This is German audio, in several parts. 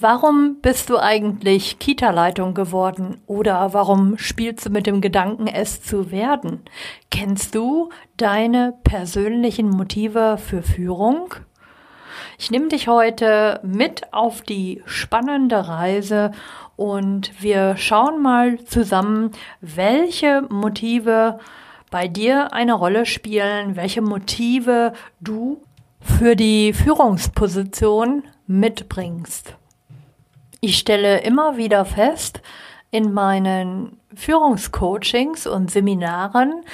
Warum bist du eigentlich Kita-Leitung geworden oder warum spielst du mit dem Gedanken, es zu werden? Kennst du deine persönlichen Motive für Führung? Ich nehme dich heute mit auf die spannende Reise und wir schauen mal zusammen, welche Motive bei dir eine Rolle spielen, welche Motive du für die Führungsposition mitbringst. Ich stelle immer wieder fest in meinen Führungscoachings und Seminaren,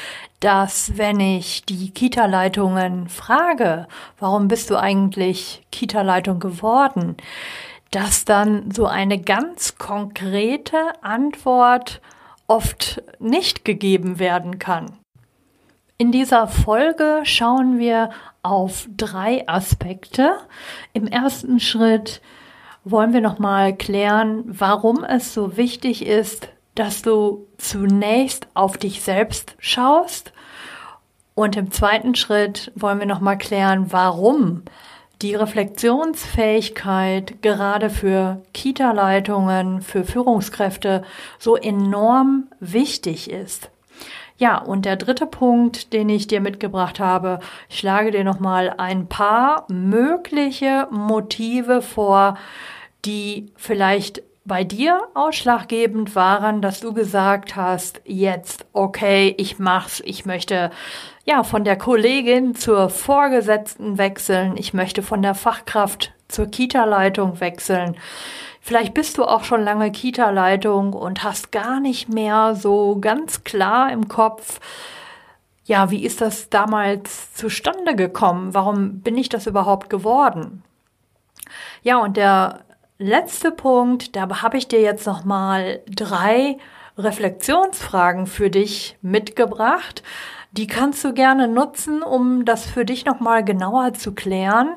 dass wenn ich die Kita-Leitungen frage, warum bist du eigentlich Kita-Leitung geworden, dass dann so eine ganz konkrete Antwort oft nicht gegeben werden kann. In dieser Folge schauen wir auf drei Aspekte. Im ersten Schritt wollen wir nochmal klären, warum es so wichtig ist, dass du zunächst auf dich selbst schaust. Und im zweiten Schritt wollen wir nochmal klären, warum die Reflexionsfähigkeit gerade für Kita-Leitungen, für Führungskräfte so enorm wichtig ist. Ja, und der dritte Punkt, den ich dir mitgebracht habe, ich schlage dir nochmal ein paar mögliche Motive vor, die vielleicht bei dir ausschlaggebend waren, dass du gesagt hast, jetzt, okay, ich mach's, ich möchte ja von der Kollegin zur Vorgesetzten wechseln, ich möchte von der Fachkraft zur Kita-Leitung wechseln. Vielleicht bist du auch schon lange Kita-Leitung und hast gar nicht mehr so ganz klar im Kopf, ja, wie ist das damals zustande gekommen? Warum bin ich das überhaupt geworden? Ja, und der letzte Punkt, da habe ich dir jetzt noch mal drei Reflexionsfragen für dich mitgebracht. Die kannst du gerne nutzen, um das für dich noch mal genauer zu klären.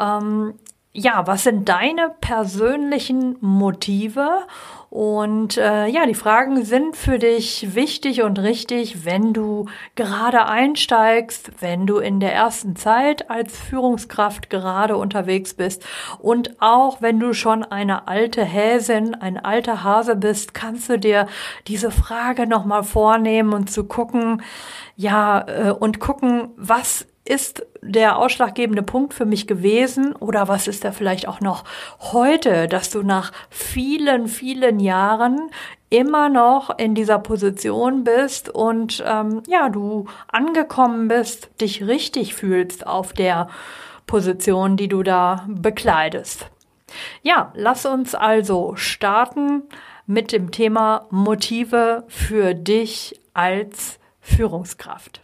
Ähm, ja, was sind deine persönlichen Motive? Und äh, ja, die Fragen sind für dich wichtig und richtig, wenn du gerade einsteigst, wenn du in der ersten Zeit als Führungskraft gerade unterwegs bist. Und auch wenn du schon eine alte Häsin, ein alter Hase bist, kannst du dir diese Frage nochmal vornehmen und zu gucken, ja, äh, und gucken, was ist der ausschlaggebende Punkt für mich gewesen oder was ist er vielleicht auch noch heute, dass du nach vielen, vielen Jahren immer noch in dieser Position bist und ähm, ja, du angekommen bist, dich richtig fühlst auf der Position, die du da bekleidest. Ja, lass uns also starten mit dem Thema Motive für dich als Führungskraft.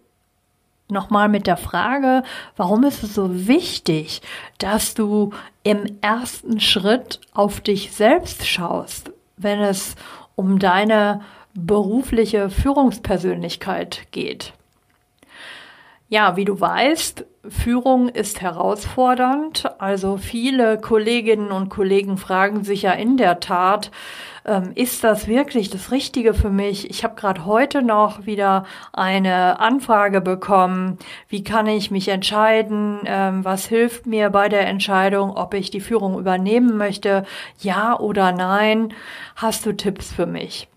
nochmal mit der Frage, warum ist es so wichtig, dass du im ersten Schritt auf dich selbst schaust, wenn es um deine berufliche Führungspersönlichkeit geht. Ja, wie du weißt, Führung ist herausfordernd. Also viele Kolleginnen und Kollegen fragen sich ja in der Tat, ähm, ist das wirklich das Richtige für mich? Ich habe gerade heute noch wieder eine Anfrage bekommen. Wie kann ich mich entscheiden? Ähm, was hilft mir bei der Entscheidung, ob ich die Führung übernehmen möchte? Ja oder nein? Hast du Tipps für mich?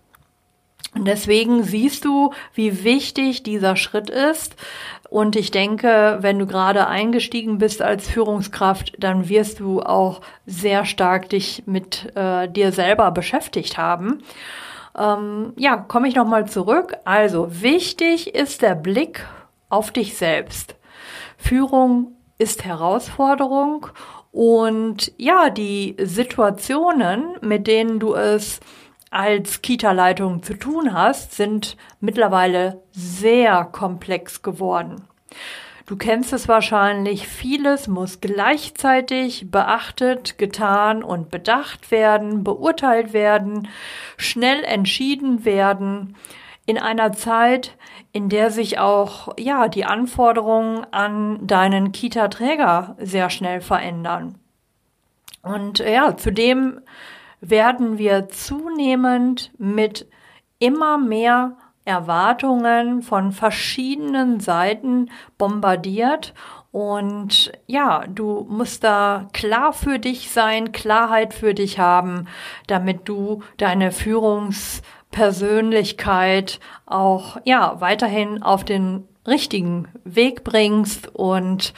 Und deswegen siehst du, wie wichtig dieser Schritt ist. Und ich denke, wenn du gerade eingestiegen bist als Führungskraft, dann wirst du auch sehr stark dich mit äh, dir selber beschäftigt haben. Ähm, ja, komme ich nochmal zurück. Also wichtig ist der Blick auf dich selbst. Führung ist Herausforderung und ja, die Situationen, mit denen du es als Kita-Leitung zu tun hast, sind mittlerweile sehr komplex geworden. Du kennst es wahrscheinlich, vieles muss gleichzeitig beachtet, getan und bedacht werden, beurteilt werden, schnell entschieden werden, in einer Zeit, in der sich auch, ja, die Anforderungen an deinen Kita-Träger sehr schnell verändern. Und ja, zudem werden wir zunehmend mit immer mehr Erwartungen von verschiedenen Seiten bombardiert. Und ja, du musst da klar für dich sein, Klarheit für dich haben, damit du deine Führungspersönlichkeit auch ja weiterhin auf den richtigen Weg bringst und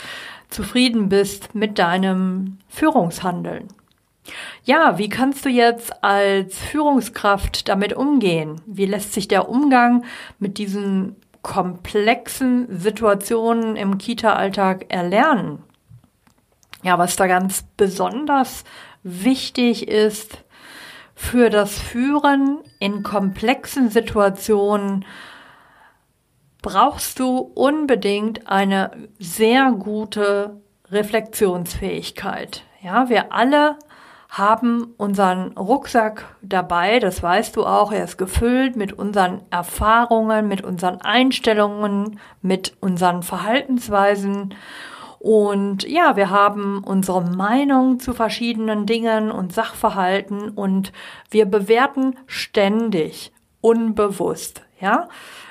zufrieden bist mit deinem Führungshandeln. Ja, wie kannst du jetzt als Führungskraft damit umgehen? Wie lässt sich der Umgang mit diesen komplexen Situationen im Kita-Alltag erlernen? Ja, was da ganz besonders wichtig ist für das Führen in komplexen Situationen, brauchst du unbedingt eine sehr gute Reflexionsfähigkeit. Ja, wir alle haben unseren Rucksack dabei, das weißt du auch, er ist gefüllt mit unseren Erfahrungen, mit unseren Einstellungen, mit unseren Verhaltensweisen. Und ja, wir haben unsere Meinung zu verschiedenen Dingen und Sachverhalten und wir bewerten ständig, unbewusst, ja.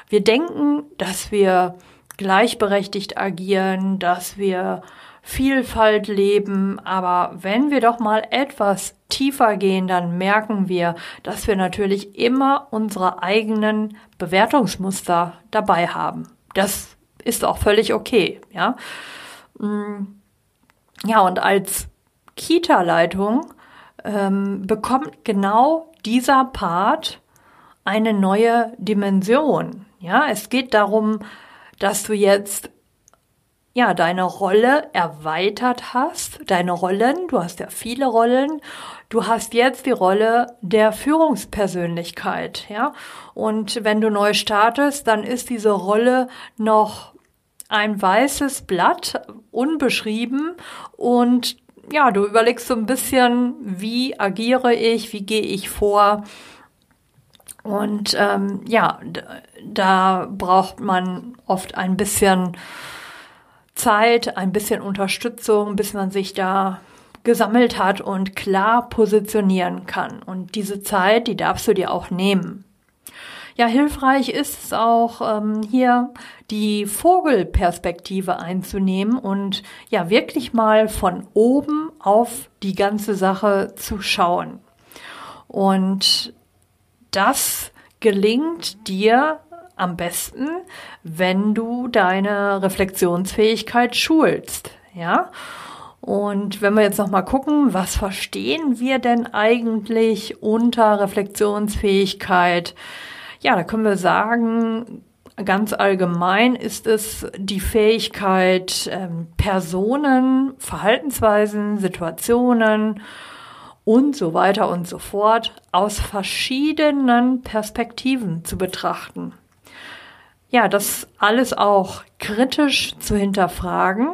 Wir denken, dass wir gleichberechtigt agieren, dass wir Vielfalt leben, aber wenn wir doch mal etwas tiefer gehen, dann merken wir, dass wir natürlich immer unsere eigenen Bewertungsmuster dabei haben. Das ist auch völlig okay, ja. Mm. Ja, und als Kita-Leitung ähm, bekommt genau dieser Part eine neue Dimension. Ja, es geht darum, dass du jetzt ja, deine Rolle erweitert hast, deine Rollen, du hast ja viele Rollen, du hast jetzt die Rolle der Führungspersönlichkeit, ja. Und wenn du neu startest, dann ist diese Rolle noch ein weißes Blatt, unbeschrieben und ja, du überlegst so ein bisschen, wie agiere ich, wie gehe ich vor. Und ähm, ja, da braucht man oft ein bisschen Zeit, ein bisschen Unterstützung, bis man sich da gesammelt hat und klar positionieren kann. Und diese Zeit, die darfst du dir auch nehmen. Ja, hilfreich ist es auch, ähm, hier die Vogelperspektive einzunehmen und ja, wirklich mal von oben auf die ganze Sache zu schauen. Und das gelingt dir am besten, wenn du deine Reflexionsfähigkeit schulst, ja? Und wenn wir jetzt noch mal gucken, was verstehen wir denn eigentlich unter Reflexionsfähigkeit? Ja, da können wir sagen, ganz allgemein ist es die Fähigkeit, ähm, Personen, Verhaltensweisen, Situationen und so weiter und so fort aus verschiedenen Perspektiven zu betrachten ja, das alles auch kritisch zu hinterfragen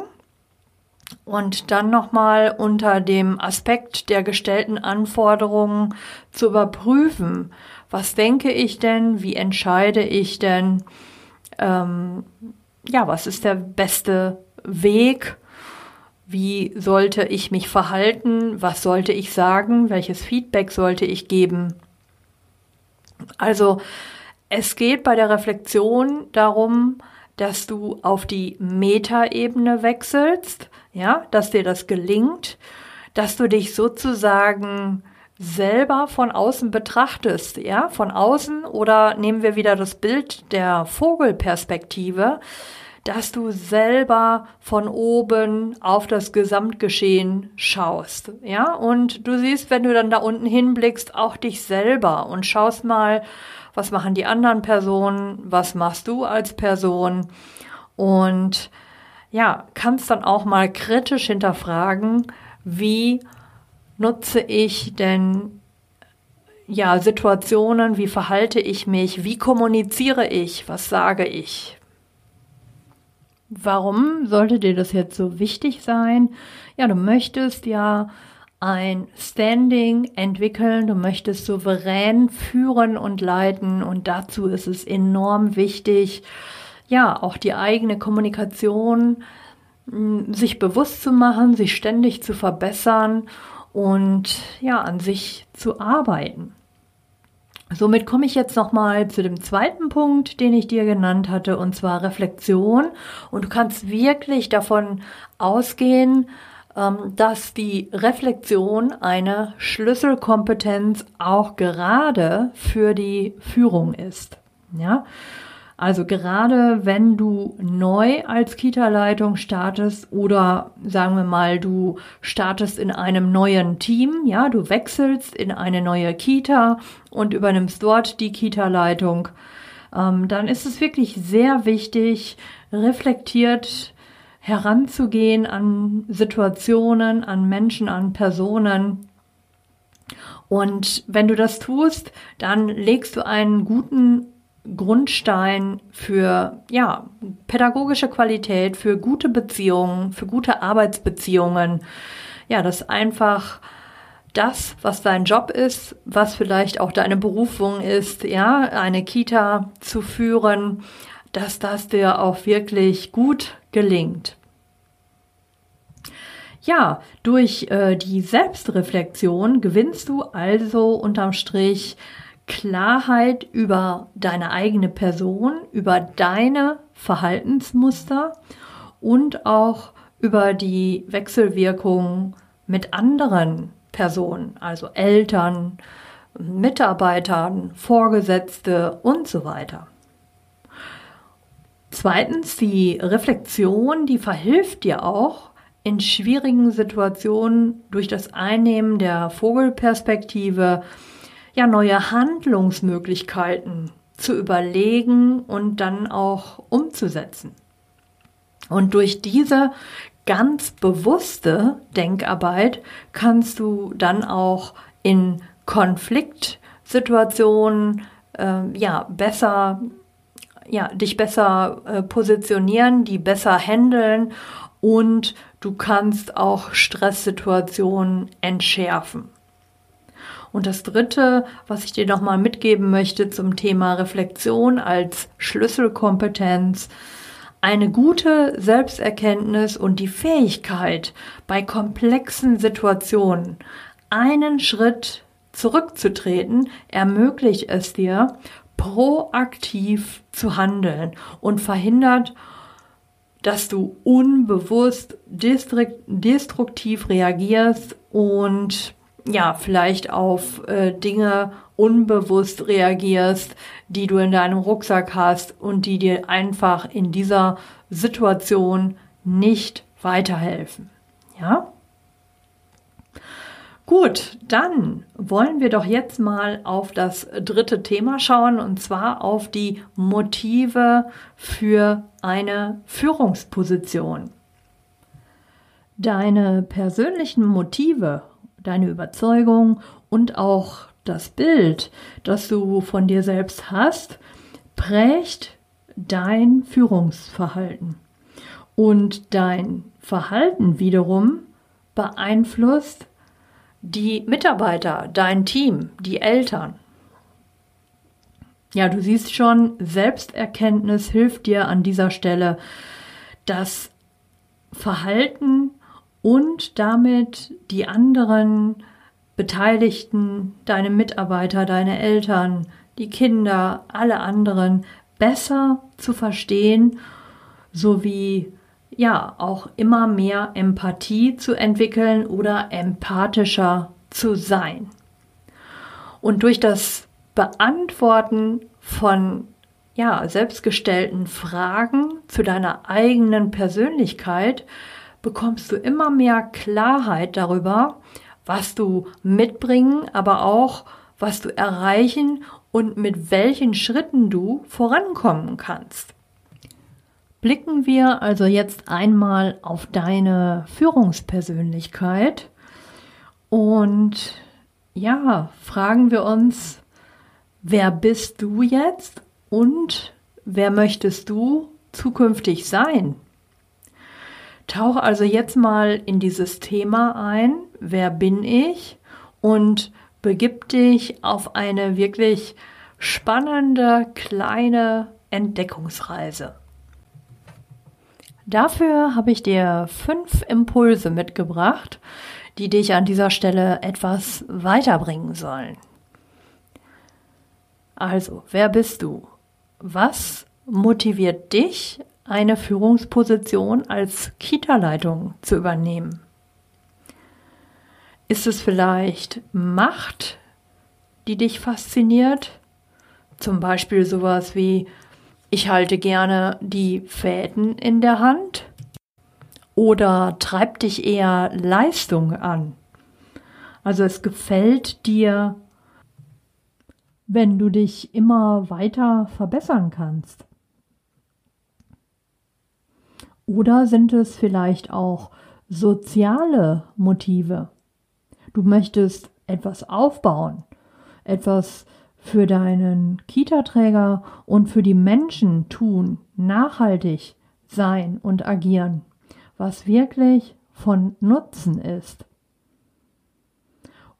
und dann nochmal unter dem Aspekt der gestellten Anforderungen zu überprüfen, was denke ich denn, wie entscheide ich denn, ähm, ja, was ist der beste Weg, wie sollte ich mich verhalten, was sollte ich sagen, welches Feedback sollte ich geben. Also es geht bei der Reflexion darum, dass du auf die Metaebene wechselst, ja, dass dir das gelingt, dass du dich sozusagen selber von außen betrachtest, ja, von außen oder nehmen wir wieder das Bild der Vogelperspektive, dass du selber von oben auf das Gesamtgeschehen schaust, ja, und du siehst, wenn du dann da unten hinblickst, auch dich selber und schaust mal, was machen die anderen Personen, was machst du als Person und ja, kannst dann auch mal kritisch hinterfragen, wie nutze ich denn ja Situationen, wie verhalte ich mich, wie kommuniziere ich, was sage ich. Warum sollte dir das jetzt so wichtig sein? Ja, du möchtest ja ein Standing entwickeln, du möchtest souverän führen und leiten und dazu ist es enorm wichtig, ja, auch die eigene Kommunikation hm, sich bewusst zu machen, sich ständig zu verbessern und ja, an sich zu arbeiten. Somit komme ich jetzt nochmal zu dem zweiten Punkt, den ich dir genannt hatte, und zwar Reflexion. Und du kannst wirklich davon ausgehen, ähm, dass die Reflexion eine Schlüsselkompetenz auch gerade für die Führung ist. Ja, also gerade wenn du neu als Kita-Leitung startest oder sagen wir mal, du startest in einem neuen Team, ja, du wechselst in eine neue Kita und übernimmst dort die Kita-Leitung, ähm, dann ist es wirklich sehr wichtig, reflektiert heranzugehen an Situationen, an Menschen, an Personen. Und wenn du das tust, dann legst du einen guten Grundstein für ja, pädagogische Qualität, für gute Beziehungen, für gute Arbeitsbeziehungen. Ja, das einfach das, was dein Job ist, was vielleicht auch deine Berufung ist, ja, eine Kita zu führen, dass das dir auch wirklich gut gelingt. Ja, durch äh, die Selbstreflexion gewinnst du also unterm Strich Klarheit über deine eigene Person, über deine Verhaltensmuster und auch über die Wechselwirkung mit anderen Personen, also Eltern, Mitarbeitern, Vorgesetzte und so weiter. Zweitens, die Reflexion, die verhilft dir auch in schwierigen Situationen durch das Einnehmen der Vogelperspektive ja neue Handlungsmöglichkeiten zu überlegen und dann auch umzusetzen. Und durch diese ganz bewusste Denkarbeit kannst du dann auch in Konfliktsituationen äh, ja besser ja dich besser äh, positionieren, die besser handeln und du kannst auch Stresssituationen entschärfen. Und das Dritte, was ich dir nochmal mitgeben möchte zum Thema Reflexion als Schlüsselkompetenz, eine gute Selbsterkenntnis und die Fähigkeit, bei komplexen Situationen einen Schritt zurückzutreten, ermöglicht es dir, proaktiv zu handeln und verhindert, dass du unbewusst destruktiv reagierst und ja, vielleicht auf äh, Dinge unbewusst reagierst, die du in deinem Rucksack hast und die dir einfach in dieser Situation nicht weiterhelfen. Ja? Gut, dann wollen wir doch jetzt mal auf das dritte Thema schauen und zwar auf die Motive für eine Führungsposition. Deine persönlichen Motive deine Überzeugung und auch das Bild, das du von dir selbst hast, prägt dein Führungsverhalten. Und dein Verhalten wiederum beeinflusst die Mitarbeiter, dein Team, die Eltern. Ja, du siehst schon, Selbsterkenntnis hilft dir an dieser Stelle, das Verhalten und damit die anderen Beteiligten, deine Mitarbeiter, deine Eltern, die Kinder, alle anderen besser zu verstehen, sowie ja auch immer mehr Empathie zu entwickeln oder empathischer zu sein. Und durch das Beantworten von ja, selbstgestellten Fragen zu deiner eigenen Persönlichkeit bekommst du immer mehr Klarheit darüber, was du mitbringen, aber auch was du erreichen und mit welchen Schritten du vorankommen kannst. Blicken wir also jetzt einmal auf deine Führungspersönlichkeit und ja, fragen wir uns, wer bist du jetzt und wer möchtest du zukünftig sein? Tauch also jetzt mal in dieses Thema ein. Wer bin ich? Und begib dich auf eine wirklich spannende kleine Entdeckungsreise. Dafür habe ich dir fünf Impulse mitgebracht, die dich an dieser Stelle etwas weiterbringen sollen. Also, wer bist du? Was motiviert dich, eine Führungsposition als Kita-Leitung zu übernehmen? Ist es vielleicht Macht, die dich fasziniert? Zum Beispiel sowas wie, ich halte gerne die Fäden in der Hand? Oder treibt dich eher Leistung an? Also es gefällt dir, wenn du dich immer weiter verbessern kannst. Oder sind es vielleicht auch soziale Motive? Du möchtest etwas aufbauen, etwas für deinen Kita-Träger und für die Menschen tun, nachhaltig sein und agieren, was wirklich von Nutzen ist.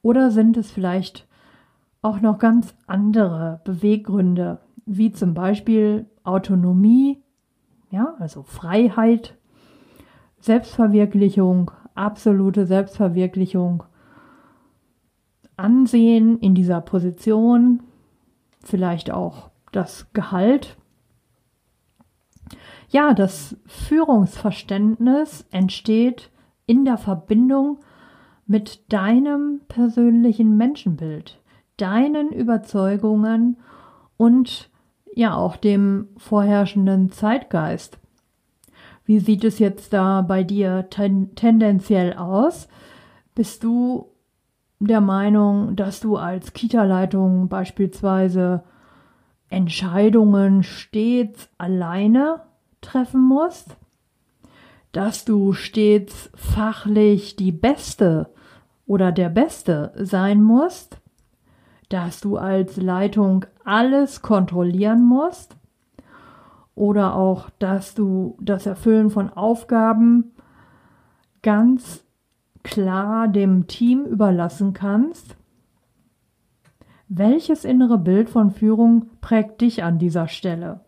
Oder sind es vielleicht auch noch ganz andere Beweggründe, wie zum Beispiel Autonomie, ja, also Freiheit, Selbstverwirklichung, absolute Selbstverwirklichung, Ansehen in dieser Position, vielleicht auch das Gehalt. Ja, das Führungsverständnis entsteht in der Verbindung mit deinem persönlichen Menschenbild, deinen Überzeugungen und ja auch dem vorherrschenden Zeitgeist. Wie sieht es jetzt da bei dir ten tendenziell aus? Bist du der Meinung, dass du als Kita-Leitung beispielsweise Entscheidungen stets alleine treffen musst, dass du stets fachlich die Beste oder der Beste sein musst, dass du als Leitung alles kontrollieren musst oder auch, dass du das Erfüllen von Aufgaben ganz klar dem Team überlassen kannst? Welches innere Bild von Führung prägt dich an dieser Stelle?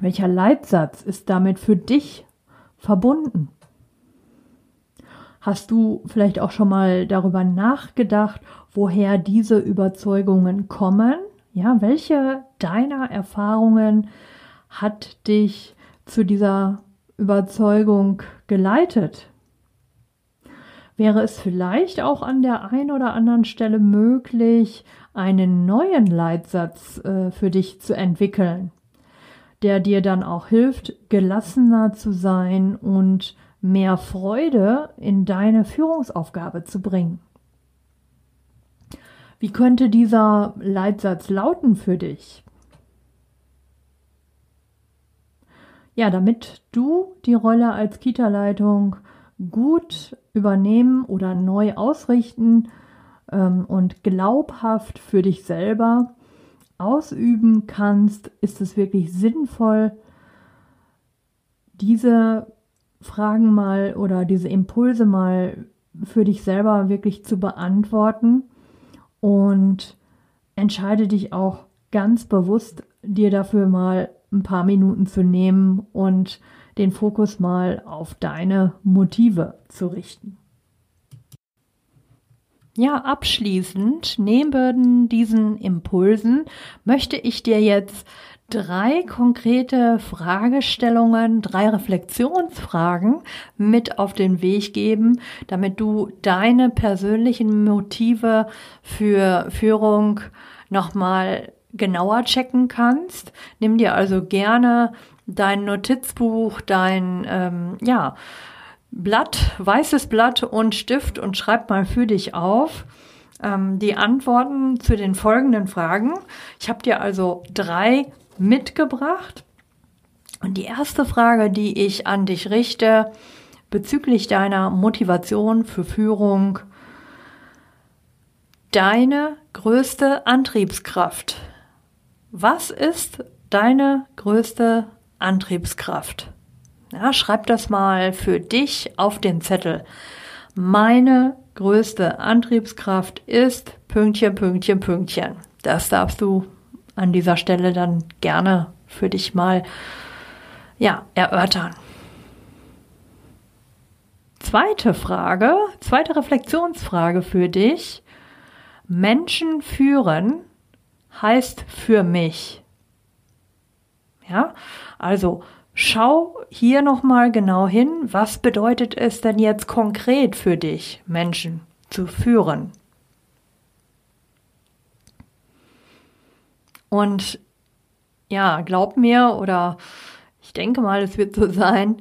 Welcher Leitsatz ist damit für dich verbunden? Hast du vielleicht auch schon mal darüber nachgedacht, woher diese Überzeugungen kommen? Ja, welche deiner Erfahrungen hat dich zu dieser Überzeugung geleitet? wäre es vielleicht auch an der einen oder anderen Stelle möglich, einen neuen Leitsatz äh, für dich zu entwickeln, der dir dann auch hilft, gelassener zu sein und mehr Freude in deine Führungsaufgabe zu bringen. Wie könnte dieser Leitsatz lauten für dich? Ja, damit du die Rolle als Kita-Leitung gut übernehmen oder neu ausrichten ähm, und glaubhaft für dich selber ausüben kannst, ist es wirklich sinnvoll, diese Fragen mal oder diese Impulse mal für dich selber wirklich zu beantworten und entscheide dich auch ganz bewusst, dir dafür mal ein paar Minuten zu nehmen und den Fokus mal auf deine Motive zu richten. Ja, abschließend, neben diesen Impulsen möchte ich dir jetzt drei konkrete Fragestellungen, drei Reflexionsfragen mit auf den Weg geben, damit du deine persönlichen Motive für Führung nochmal genauer checken kannst. Nimm dir also gerne dein Notizbuch, dein, ähm, ja, Blatt, weißes Blatt und Stift und schreib mal für dich auf ähm, die Antworten zu den folgenden Fragen. Ich habe dir also drei mitgebracht. Und die erste Frage, die ich an dich richte, bezüglich deiner Motivation für Führung, deine größte Antriebskraft. Was ist deine größte Antriebskraft. Ja, schreib das mal für dich auf den Zettel. Meine größte Antriebskraft ist Pünktchen, Pünktchen, Pünktchen. Das darfst du an dieser Stelle dann gerne für dich mal ja, erörtern. Zweite Frage, zweite Reflexionsfrage für dich. Menschen führen heißt für mich. Ja, also schau hier nochmal genau hin, was bedeutet es denn jetzt konkret für dich, Menschen zu führen? Und ja, glaub mir oder ich denke mal, es wird so sein,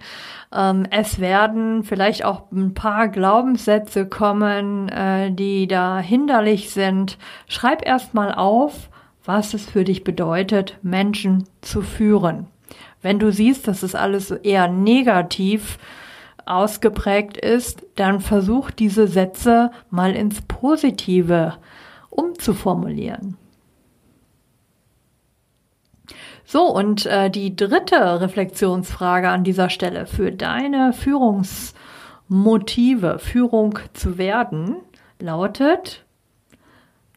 ähm, es werden vielleicht auch ein paar Glaubenssätze kommen, äh, die da hinderlich sind. Schreib erst mal auf, was es für dich bedeutet, Menschen zu führen. Wenn du siehst, dass es alles eher negativ ausgeprägt ist, dann versuch diese Sätze mal ins Positive umzuformulieren. So, und äh, die dritte Reflexionsfrage an dieser Stelle für deine Führungsmotive, Führung zu werden, lautet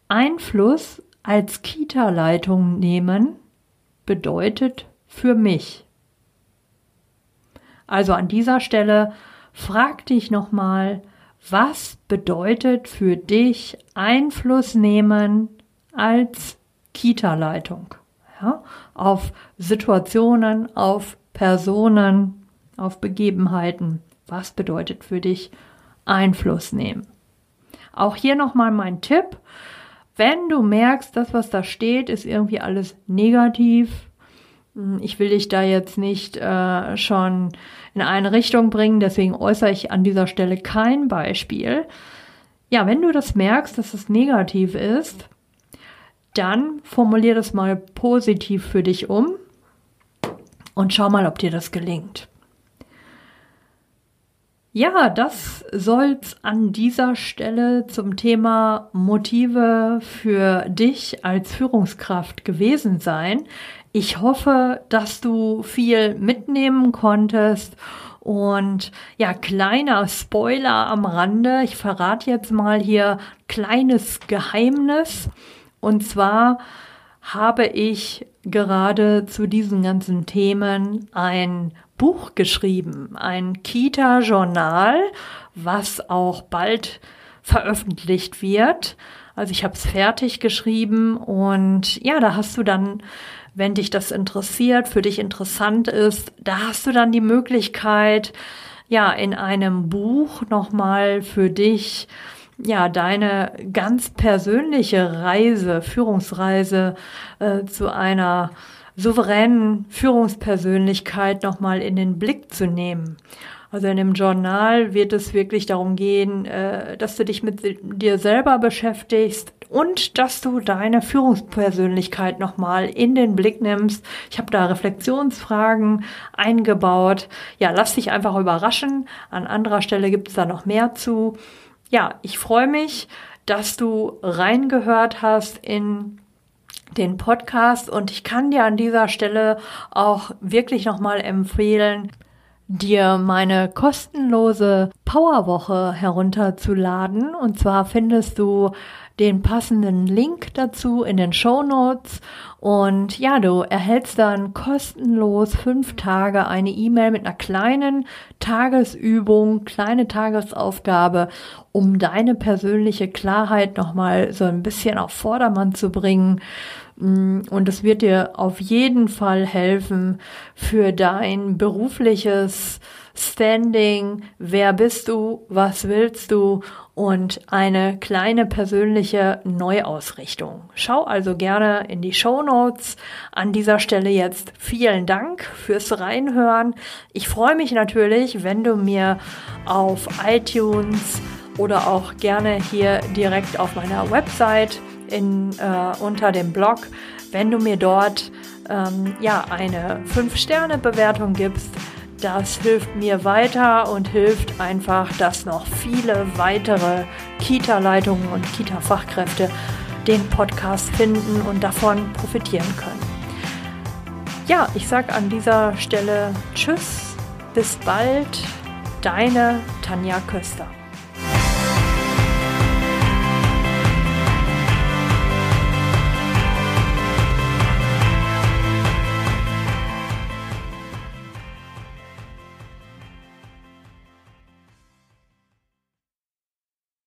Einfluss als Kita-Leitung nehmen bedeutet für mich. Also an dieser Stelle frag dich nochmal, was bedeutet für dich Einfluss nehmen als Kita-Leitung? Ja, auf Situationen, auf Personen, auf Begebenheiten. Was bedeutet für dich Einfluss nehmen? Auch hier nochmal mein Tipp. Wenn du merkst, das, was da steht, ist irgendwie alles negativ, hm, ich will dich da jetzt nicht äh, schon in eine Richtung bringen, deswegen äußere ich an dieser Stelle kein Beispiel. Ja, wenn du das merkst, dass es negativ ist, dann formulier das mal positiv für dich um und schau mal, ob dir das gelingt. Ja, das soll's an dieser Stelle zum Thema Motive für dich als Führungskraft gewesen sein. Ich hoffe, dass du viel mitnehmen konntest und ja, kleiner Spoiler am Rande. Ich verrate jetzt mal hier kleines Geheimnis. Und zwar habe ich gerade zu diesen ganzen Themen ein Buch geschrieben, ein Kita-Journal, was auch bald veröffentlicht wird. Also ich habe es fertig geschrieben und ja, da hast du dann, wenn dich das interessiert, für dich interessant ist, da hast du dann die Möglichkeit, ja, in einem Buch nochmal für dich ja, deine ganz persönliche Reise, Führungsreise äh, zu einer souveränen Führungspersönlichkeit nochmal in den Blick zu nehmen. Also in dem Journal wird es wirklich darum gehen, äh, dass du dich mit dir selber beschäftigst und dass du deine Führungspersönlichkeit nochmal in den Blick nimmst. Ich habe da Reflexionsfragen eingebaut. Ja, lass dich einfach überraschen. An anderer Stelle gibt es da noch mehr zu ja, ich freue mich, dass du reingehört hast in den Podcast und ich kann dir an dieser Stelle auch wirklich nochmal empfehlen, dir meine kostenlose Powerwoche herunterzuladen. Und zwar findest du den passenden Link dazu in den Show Notes. Und ja, du erhältst dann kostenlos fünf Tage eine E-Mail mit einer kleinen Tagesübung, kleine Tagesaufgabe, um deine persönliche Klarheit nochmal so ein bisschen auf Vordermann zu bringen. Mm, und es wird dir auf jeden Fall helfen für dein berufliches Standing, wer bist du, was willst du und eine kleine persönliche Neuausrichtung. Schau also gerne in die Show Notes. An dieser Stelle jetzt vielen Dank fürs Reinhören. Ich freue mich natürlich, wenn du mir auf iTunes oder auch gerne hier direkt auf meiner Website in, äh, unter dem Blog, wenn du mir dort ähm, ja eine 5-Sterne-Bewertung gibst das hilft mir weiter und hilft einfach, dass noch viele weitere Kita-Leitungen und Kita-Fachkräfte den Podcast finden und davon profitieren können. Ja, ich sage an dieser Stelle Tschüss Bis bald, deine Tanja Köster.